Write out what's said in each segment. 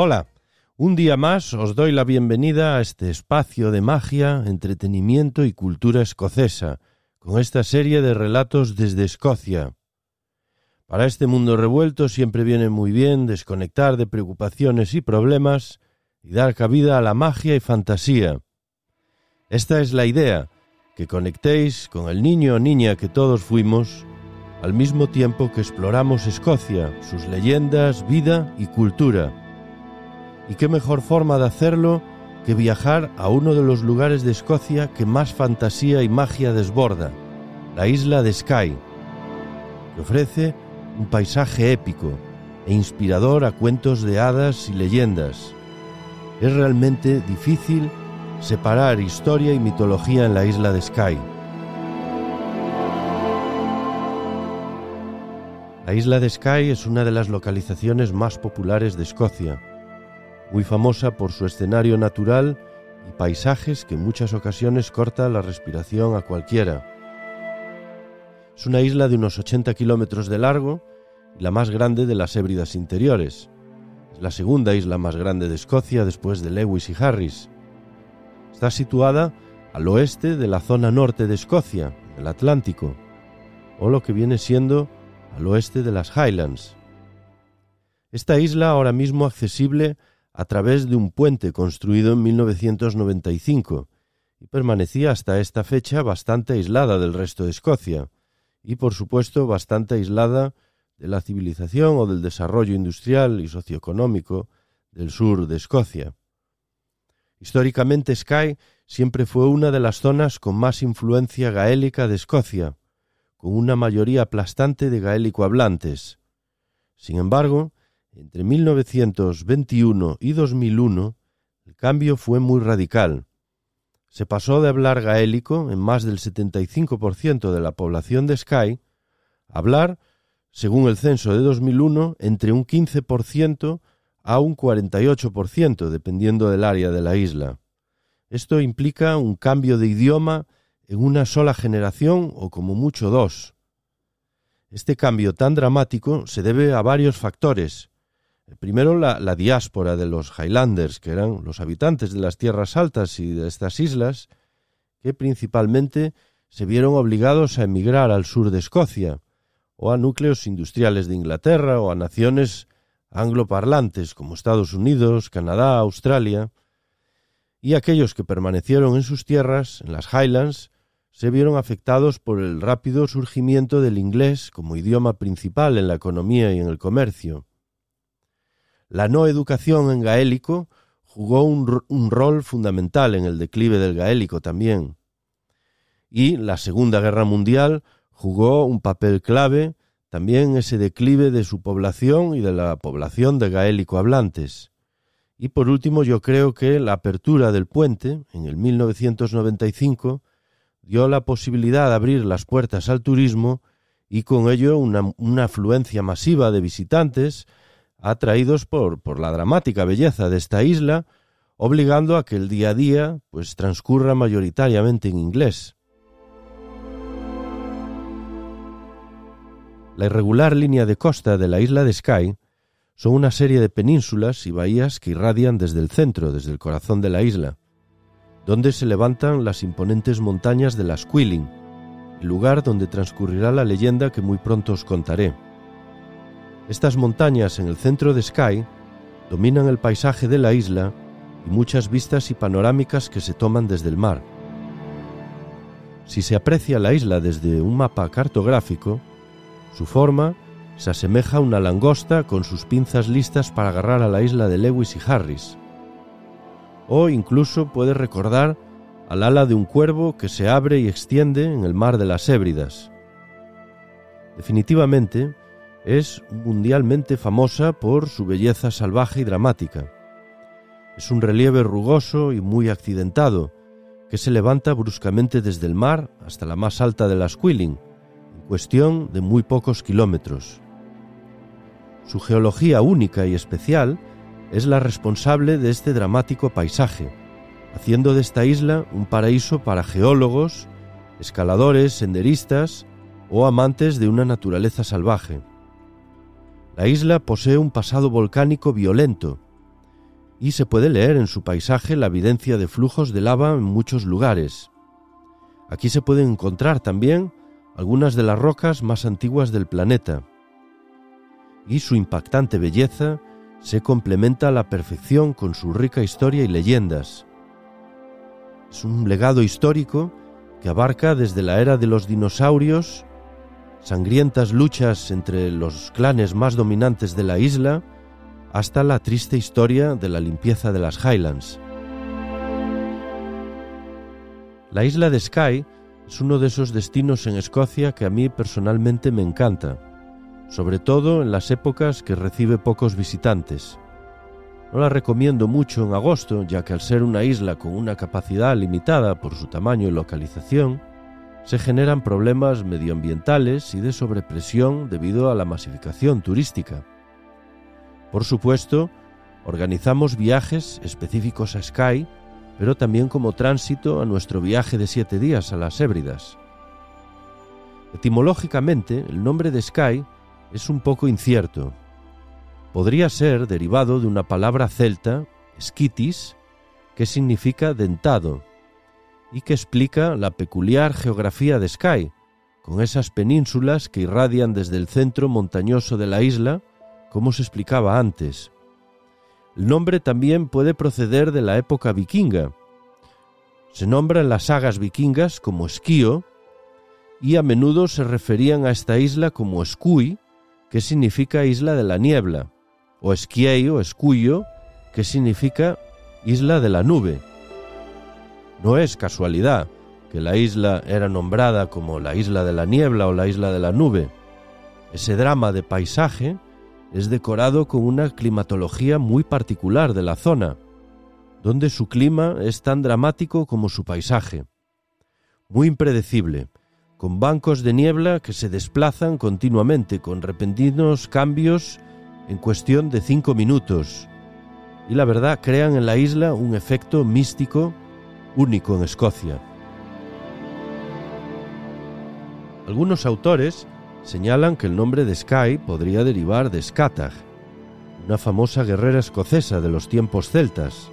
Hola, un día más os doy la bienvenida a este espacio de magia, entretenimiento y cultura escocesa, con esta serie de relatos desde Escocia. Para este mundo revuelto siempre viene muy bien desconectar de preocupaciones y problemas y dar cabida a la magia y fantasía. Esta es la idea, que conectéis con el niño o niña que todos fuimos, al mismo tiempo que exploramos Escocia, sus leyendas, vida y cultura. Y qué mejor forma de hacerlo que viajar a uno de los lugares de Escocia que más fantasía y magia desborda, la isla de Skye, que ofrece un paisaje épico e inspirador a cuentos de hadas y leyendas. Es realmente difícil separar historia y mitología en la isla de Skye. La isla de Skye es una de las localizaciones más populares de Escocia muy famosa por su escenario natural y paisajes que en muchas ocasiones corta la respiración a cualquiera. Es una isla de unos 80 kilómetros de largo y la más grande de las Hébridas interiores. Es la segunda isla más grande de Escocia después de Lewis y Harris. Está situada al oeste de la zona norte de Escocia, el Atlántico, o lo que viene siendo al oeste de las Highlands. Esta isla ahora mismo accesible a través de un puente construido en 1995 y permanecía hasta esta fecha bastante aislada del resto de Escocia y por supuesto bastante aislada de la civilización o del desarrollo industrial y socioeconómico del sur de Escocia. Históricamente Skye siempre fue una de las zonas con más influencia gaélica de Escocia, con una mayoría aplastante de gaélico hablantes. Sin embargo, entre 1921 y 2001 el cambio fue muy radical. Se pasó de hablar gaélico en más del 75% de la población de Skye a hablar, según el censo de 2001, entre un 15% a un 48%, dependiendo del área de la isla. Esto implica un cambio de idioma en una sola generación o como mucho dos. Este cambio tan dramático se debe a varios factores, Primero la, diáspora de los Highlanders, que eran los habitantes de las tierras altas y de estas islas, que principalmente se vieron obligados a emigrar al sur de Escocia, o a núcleos industriales de Inglaterra, o a naciones angloparlantes como Estados Unidos, Canadá, Australia, y aquellos que permanecieron en sus tierras, en las Highlands, se vieron afectados por el rápido surgimiento del inglés como idioma principal en la economía y en el comercio. La no educación en gaélico jugó un, rol fundamental en el declive del gaélico también. Y la Segunda Guerra Mundial jugó un papel clave también en ese declive de su población y de la población de gaélico hablantes. Y por último, yo creo que la apertura del puente en el 1995 dio la posibilidad de abrir las puertas al turismo y con ello una, una afluencia masiva de visitantes atraídos por, por la dramática belleza de esta isla, obligando a que el día a día pues transcurra mayoritariamente en inglés. La irregular línea de costa de la isla de Skye son una serie de penínsulas y bahías que irradian desde el centro, desde el corazón de la isla, donde se levantan las imponentes montañas de las Quilling, el lugar donde transcurrirá la leyenda que muy pronto os contaré. Estas montañas en el centro de Skye dominan el paisaje de la isla y muchas vistas y panorámicas que se toman desde el mar. Si se aprecia la isla desde un mapa cartográfico, su forma se asemeja a una langosta con sus pinzas listas para agarrar a la isla de Lewis y Harris. O incluso puede recordar al ala de un cuervo que se abre y extiende en el mar de las Hébridas. Definitivamente, es mundialmente famosa por su belleza salvaje y dramática. Es un relieve rugoso y muy accidentado, que se levanta bruscamente desde el mar hasta la más alta de las Quilling, en cuestión de muy pocos kilómetros. Su geología única y especial es la responsable de este dramático paisaje, haciendo de esta isla un paraíso para geólogos, escaladores, senderistas o amantes de una naturaleza salvaje. La isla posee un pasado volcánico violento y se puede leer en su paisaje la evidencia de flujos de lava en muchos lugares. Aquí se pueden encontrar también algunas de las rocas más antiguas del planeta. Y su impactante belleza se complementa a la perfección con su rica historia y leyendas. Es un legado histórico que abarca desde la era de los dinosaurios, sangrientas luchas entre los clanes más dominantes de la isla, hasta la triste historia de la limpieza de las Highlands. La isla de Skye es uno de esos destinos en Escocia que a mí personalmente me encanta, sobre todo en las épocas que recibe pocos visitantes. No la recomiendo mucho en agosto, ya que al ser una isla con una capacidad limitada por su tamaño y localización, se generan problemas medioambientales y de sobrepresión debido a la masificación turística. Por supuesto, organizamos viajes específicos a Skye, pero también como tránsito a nuestro viaje de siete días a las Hébridas. Etimológicamente, el nombre de Skye es un poco incierto, podría ser derivado de una palabra celta, skitis, que significa dentado, y que explica la peculiar geografía de Skye, con esas penínsulas que irradian desde el centro montañoso de la isla, como se explicaba antes. El nombre también puede proceder de la época vikinga. Se nombra en las sagas vikingas como Esquío, y a menudo se referían a esta isla como Skui, que significa isla de la niebla o Esquiei o Escuyo, que significa isla de la nube. No es casualidad que la isla era nombrada como la isla de la niebla o la isla de la nube. Ese drama de paisaje es decorado con una climatología muy particular de la zona, donde su clima es tan dramático como su paisaje. Muy impredecible, con bancos de niebla que se desplazan continuamente con repentinos cambios en cuestión de cinco minutos y la verdad crean en la isla un efecto místico único en Escocia. Algunos autores señalan que el nombre de Skye podría derivar de Scatag, una famosa guerrera escocesa de los tiempos celtas,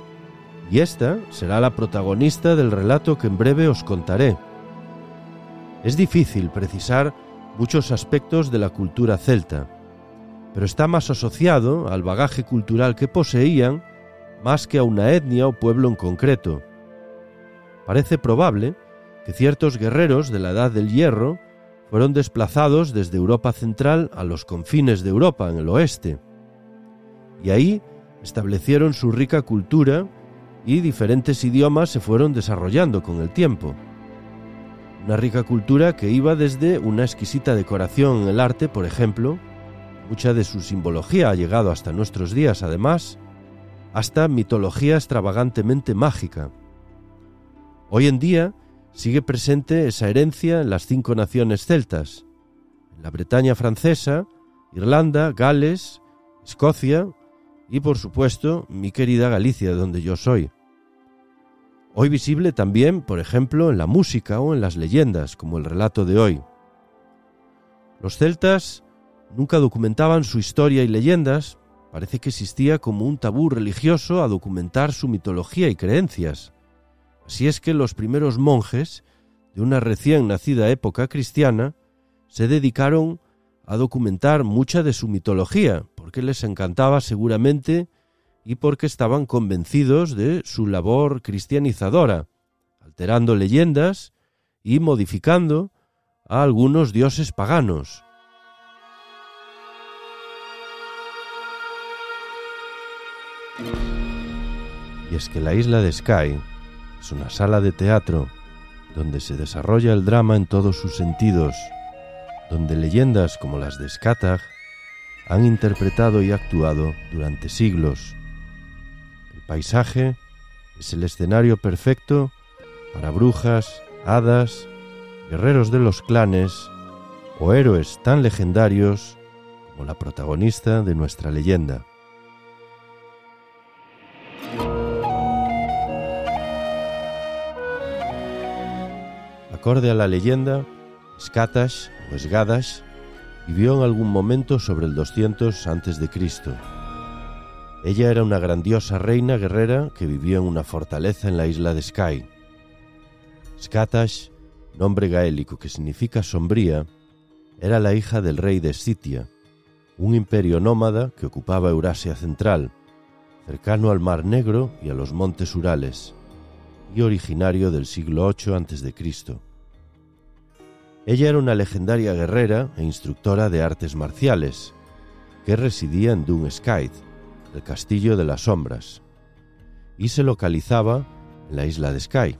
y esta será la protagonista del relato que en breve os contaré. Es difícil precisar muchos aspectos de la cultura celta, pero está más asociado al bagaje cultural que poseían más que a una etnia o pueblo en concreto. Parece probable que ciertos guerreros de la Edad del Hierro fueron desplazados desde Europa central a los confines de Europa en el oeste, y ahí establecieron su rica cultura y diferentes idiomas se fueron desarrollando con el tiempo. Una rica cultura que iba desde una exquisita decoración en el arte, por ejemplo, Mucha de su simbología ha llegado hasta nuestros días, además, hasta mitología extravagantemente mágica. Hoy en día sigue presente esa herencia en las cinco naciones celtas, en la Bretaña francesa, Irlanda, Gales, Escocia y por supuesto mi querida Galicia, donde yo soy. Hoy visible también, por ejemplo, en la música o en las leyendas, como el relato de hoy. Los celtas nunca documentaban su historia y leyendas, parece que existía como un tabú religioso a documentar su mitología y creencias. Así es que los primeros monjes, de una recién nacida época cristiana, se dedicaron a documentar mucha de su mitología, porque les encantaba seguramente y porque estaban convencidos de su labor cristianizadora, alterando leyendas y modificando a algunos dioses paganos. Y es que la isla de Skye es una sala de teatro donde se desarrolla el drama en todos sus sentidos, donde leyendas como las de Scatag han interpretado y actuado durante siglos. El paisaje es el escenario perfecto para brujas, hadas, guerreros de los clanes o héroes tan legendarios como la protagonista de nuestra leyenda. Acorde a la leyenda, Skatash o Sgadash vivió en algún momento sobre el 200 a.C. Ella era una grandiosa reina guerrera que vivió en una fortaleza en la isla de Skye. Skatash, nombre gaélico que significa sombría, era la hija del rey de Scythia, un imperio nómada que ocupaba Eurasia central, cercano al Mar Negro y a los montes Urales, y originario del siglo VIII a.C. Ella era una legendaria guerrera e instructora de artes marciales, que residía en Dun Skythe, el Castillo de las Sombras, y se localizaba en la isla de Skye.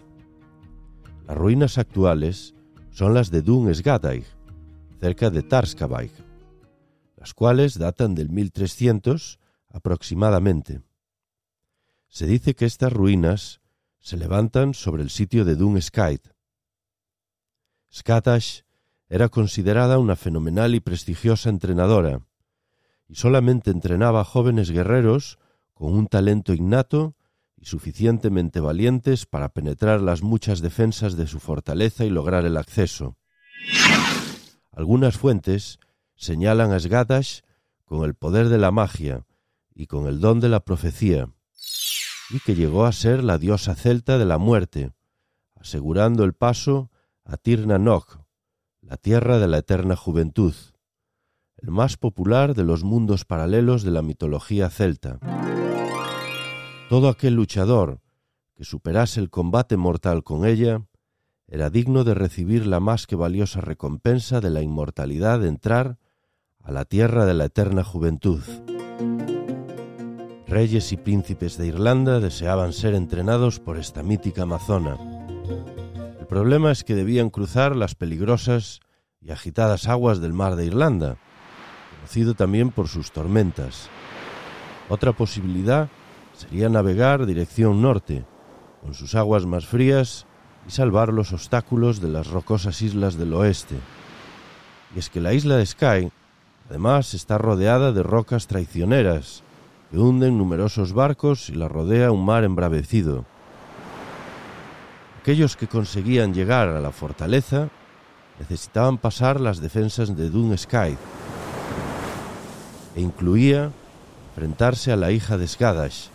Las ruinas actuales son las de Dun Sgadaig, cerca de Tarskabaig, las cuales datan del 1300 aproximadamente. Se dice que estas ruinas se levantan sobre el sitio de Dun Skythe, Skatash era considerada una fenomenal y prestigiosa entrenadora, y solamente entrenaba jóvenes guerreros con un talento innato y suficientemente valientes para penetrar las muchas defensas de su fortaleza y lograr el acceso. Algunas fuentes señalan a Skatash con el poder de la magia y con el don de la profecía, y que llegó a ser la diosa celta de la muerte, asegurando el paso a Tirna la tierra de la eterna juventud, el más popular de los mundos paralelos de la mitología celta. Todo aquel luchador que superase el combate mortal con ella era digno de recibir la más que valiosa recompensa de la inmortalidad de entrar a la tierra de la eterna juventud. Reyes y príncipes de Irlanda deseaban ser entrenados por esta mítica amazona el problema es que debían cruzar las peligrosas y agitadas aguas del mar de Irlanda, conocido también por sus tormentas. Otra posibilidad sería navegar dirección norte, con sus aguas más frías y salvar los obstáculos de las rocosas islas del oeste. Y es que la isla de Skye, además, está rodeada de rocas traicioneras que hunden numerosos barcos y la rodea un mar embravecido. Aquellos que conseguían llegar a la fortaleza necesitaban pasar las defensas de Dun Sky e incluía enfrentarse a la hija de Skadash,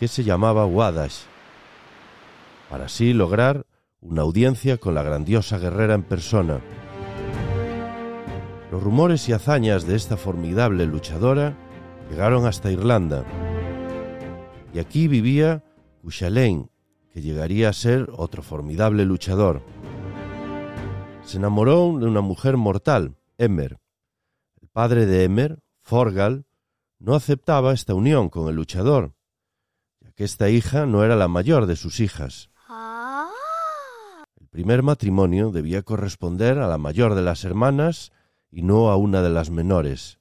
que se llamaba Wadash, para así lograr una audiencia con la grandiosa guerrera en persona. Los rumores y hazañas de esta formidable luchadora llegaron hasta Irlanda, y aquí vivía Cuchulainn, que llegaría a ser otro formidable luchador. Se enamoró de una mujer mortal, Emer. El padre de Emer, Forgal, no aceptaba esta unión con el luchador, ya que esta hija no era la mayor de sus hijas. El primer matrimonio debía corresponder a la mayor de las hermanas y no a una de las menores.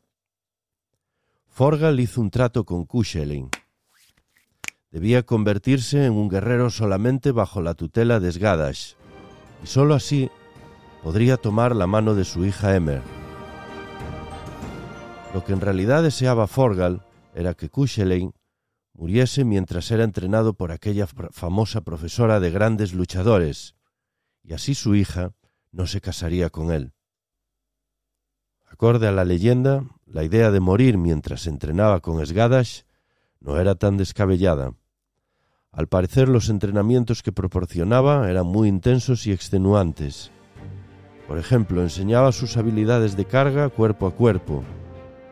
Forgal hizo un trato con Cuchulainn debía convertirse en un guerrero solamente bajo la tutela de Sgadash, y sólo así podría tomar la mano de su hija Emer. Lo que en realidad deseaba Forgal era que Cuchulainn muriese mientras era entrenado por aquella famosa profesora de grandes luchadores, y así su hija no se casaría con él. Acorde a la leyenda, la idea de morir mientras entrenaba con Sgadash no era tan descabellada. Al parecer los entrenamientos que proporcionaba eran muy intensos y extenuantes. Por ejemplo, enseñaba sus habilidades de carga cuerpo a cuerpo,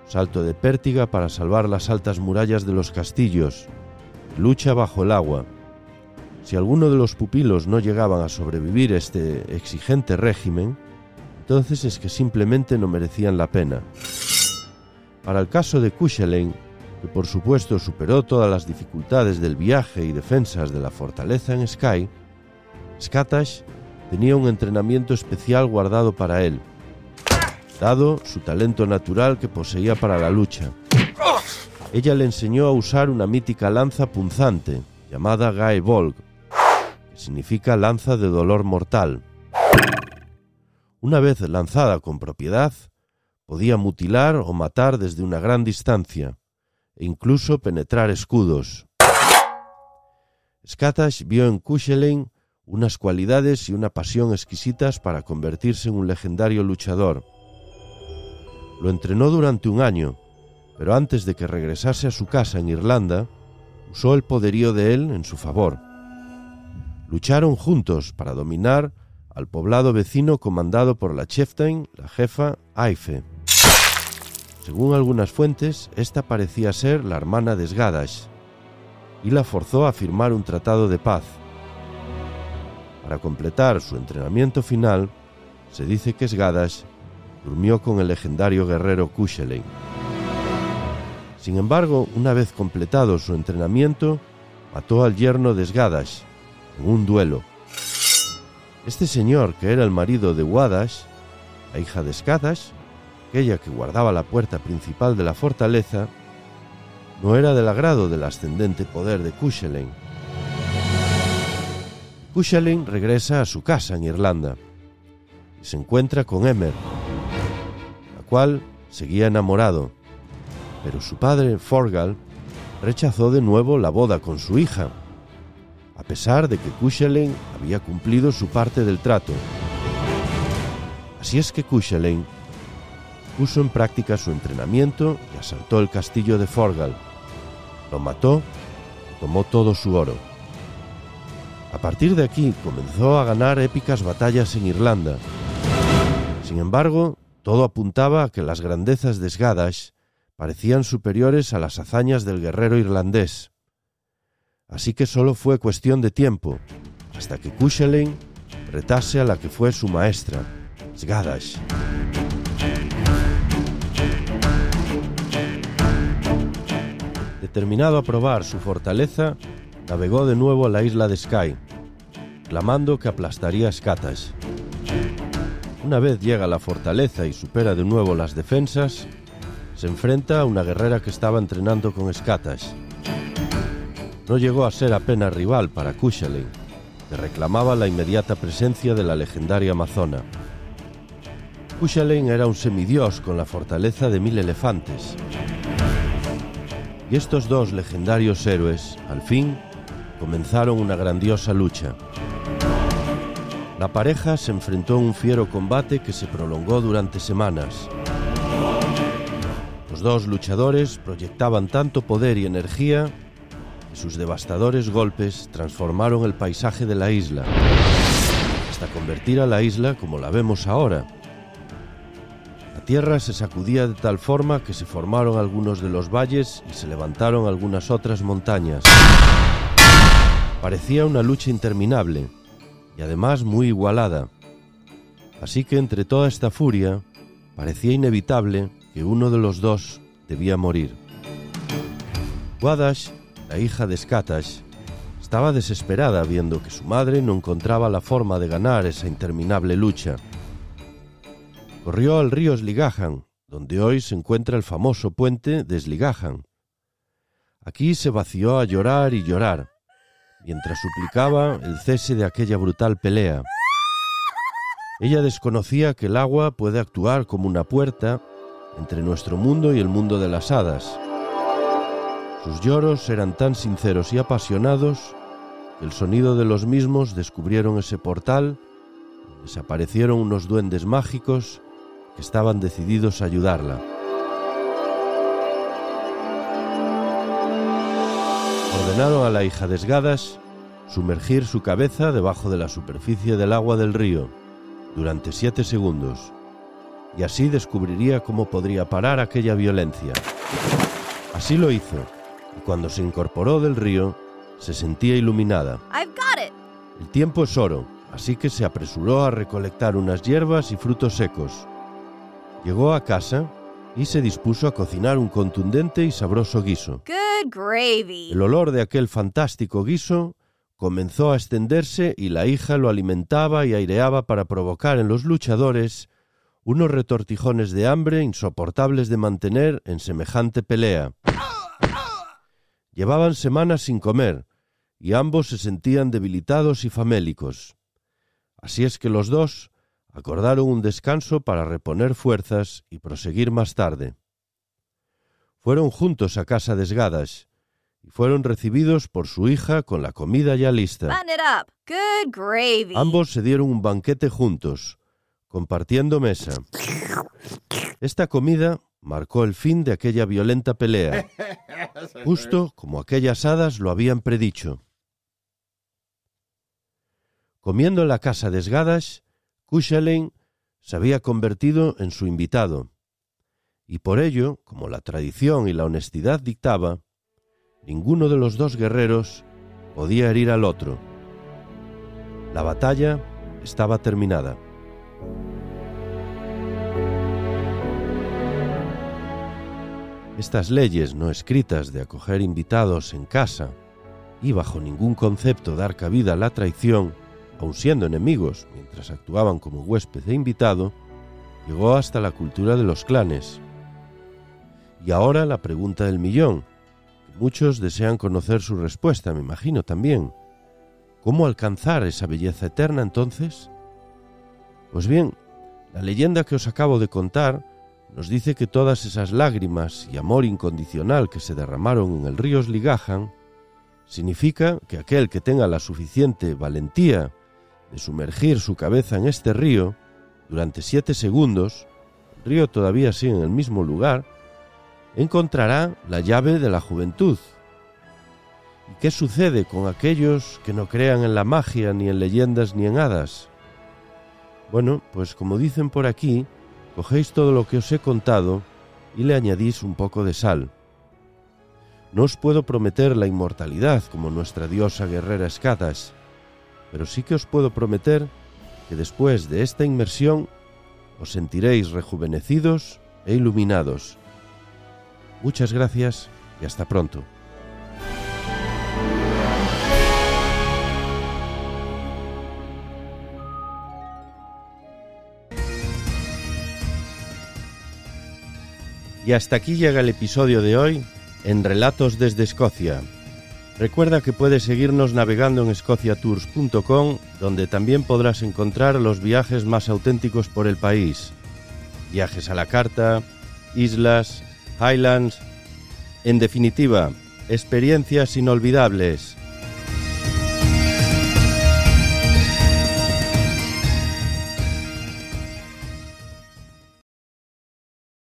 salto de pértiga para salvar las altas murallas de los castillos, lucha bajo el agua. Si alguno de los pupilos no llegaban a sobrevivir este exigente régimen, entonces es que simplemente no merecían la pena. Para el caso de Cuchulainn, por supuesto superó todas las dificultades del viaje y defensas de la fortaleza en Sky, Skatash tenía un entrenamiento especial guardado para él. dado su talento natural que poseía para la lucha. Ella le enseñó a usar una mítica lanza punzante, llamada Gae Volg, que significa lanza de dolor mortal. Una vez lanzada con propiedad, podía mutilar o matar desde una gran distancia, e incluso penetrar escudos. Skatash vio en Kuchelein unas cualidades y una pasión exquisitas para convertirse en un legendario luchador. Lo entrenó durante un año, pero antes de que regresase a su casa en Irlanda, usó el poderío de él en su favor. Lucharon juntos para dominar al poblado vecino comandado por la chieftain, la jefa Aife. Según algunas fuentes, esta parecía ser la hermana de Sgadash, y la forzó a firmar un tratado de paz. Para completar su entrenamiento final, se dice que Sgadash durmió con el legendario guerrero Cuchulainn. Sin embargo, una vez completado su entrenamiento, mató al yerno de Sgadash en un duelo. Este señor, que era el marido de Wadash, la hija de Skadash, aquella que guardaba la puerta principal de la fortaleza, no era del agrado del ascendente poder de Cuchulainn. Cuchulainn regresa a su casa en Irlanda y se encuentra con Emer, la cual seguía enamorado, pero su padre, Forgal, rechazó de nuevo la boda con su hija, a pesar de que Cuchulainn había cumplido su parte del trato. Así es que Cuchulainn puso en práctica su entrenamiento y asaltó el castillo de Forgal. Lo mató y tomó todo su oro. A partir de aquí comenzó a ganar épicas batallas en Irlanda. Sin embargo, todo apuntaba a que las grandezas de Sgadash parecían superiores a las hazañas del guerrero irlandés. Así que solo fue cuestión de tiempo hasta que Cuchulainn retase a la que fue su maestra, Sgadash. Determinado a probar su fortaleza, navegó de nuevo a la isla de Skye, clamando que aplastaría a Skatash. Una vez llega a la fortaleza y supera de nuevo las defensas, se enfrenta a una guerrera que estaba entrenando con Skatash. No llegó a ser apenas rival para Cuchulainn, que reclamaba la inmediata presencia de la legendaria amazona. Cuchulainn era un semidios con la fortaleza de mil elefantes. Y estos dos legendarios héroes, al fin, comenzaron una grandiosa lucha. La pareja se enfrentó a un fiero combate que se prolongó durante semanas. Los dos luchadores proyectaban tanto poder y energía que sus devastadores golpes transformaron el paisaje de la isla, hasta convertir a la isla como la vemos ahora. Tierra se sacudía de tal forma que se formaron algunos de los valles y se levantaron algunas otras montañas. Parecía una lucha interminable y además muy igualada. Así que entre toda esta furia parecía inevitable que uno de los dos debía morir. Wadash, la hija de Skatash, estaba desesperada viendo que su madre no encontraba la forma de ganar esa interminable lucha. Corrió al río Sligahan, donde hoy se encuentra el famoso puente de Sligahan. Aquí se vació a llorar y llorar, mientras suplicaba el cese de aquella brutal pelea. Ella desconocía que el agua puede actuar como una puerta entre nuestro mundo y el mundo de las hadas. Sus lloros eran tan sinceros y apasionados que el sonido de los mismos descubrieron ese portal, desaparecieron unos duendes mágicos estaban decididos a ayudarla. Ordenaron a la hija de Esgadas sumergir su cabeza debajo de la superficie del agua del río durante siete segundos, y así descubriría cómo podría parar aquella violencia. Así lo hizo, y cuando se incorporó del río, se sentía iluminada. El tiempo es oro, así que se apresuró a recolectar unas hierbas y frutos secos. Llegó a casa y se dispuso a cocinar un contundente y sabroso guiso. Good gravy. El olor de aquel fantástico guiso comenzó a extenderse y la hija lo alimentaba y aireaba para provocar en los luchadores unos retortijones de hambre insoportables de mantener en semejante pelea. Llevaban semanas sin comer, y ambos se sentían debilitados y famélicos. Así es que los dos acordaron un descanso para reponer fuerzas y proseguir más tarde. Fueron juntos a casa de Sgadas y fueron recibidos por su hija con la comida ya lista. Ambos se dieron un banquete juntos, compartiendo mesa. Esta comida marcó el fin de aquella violenta pelea, justo como aquellas hadas lo habían predicho. Comiendo en la casa de Sgadas, Cuchulain se había convertido en su invitado, y por ello, como la tradición y la honestidad dictaba, ninguno de los dos guerreros podía herir al otro. La batalla estaba terminada. Estas leyes no escritas de acoger invitados en casa y bajo ningún concepto dar cabida a la traición aun siendo enemigos mientras actuaban como huésped e invitado, llegó hasta la cultura de los clanes. Y ahora la pregunta del millón, que muchos desean conocer su respuesta, me imagino también. ¿Cómo alcanzar esa belleza eterna entonces? Pues bien, la leyenda que os acabo de contar nos dice que todas esas lágrimas y amor incondicional que se derramaron en el río Sligajan significa que aquel que tenga la suficiente valentía de sumergir su cabeza en este río durante siete segundos, el río todavía sigue en el mismo lugar, encontrará la llave de la juventud. ¿Y qué sucede con aquellos que no crean en la magia, ni en leyendas, ni en hadas? Bueno, pues como dicen por aquí, cogéis todo lo que os he contado y le añadís un poco de sal. No os puedo prometer la inmortalidad como nuestra diosa guerrera Escadas, pero sí que os puedo prometer que después de esta inmersión os sentiréis rejuvenecidos e iluminados. Muchas gracias y hasta pronto. Y hasta aquí llega el episodio de hoy en Relatos desde Escocia Recuerda que puedes seguirnos navegando en escociatours.com, donde también podrás encontrar los viajes más auténticos por el país. Viajes a la carta, islas, highlands. En definitiva, experiencias inolvidables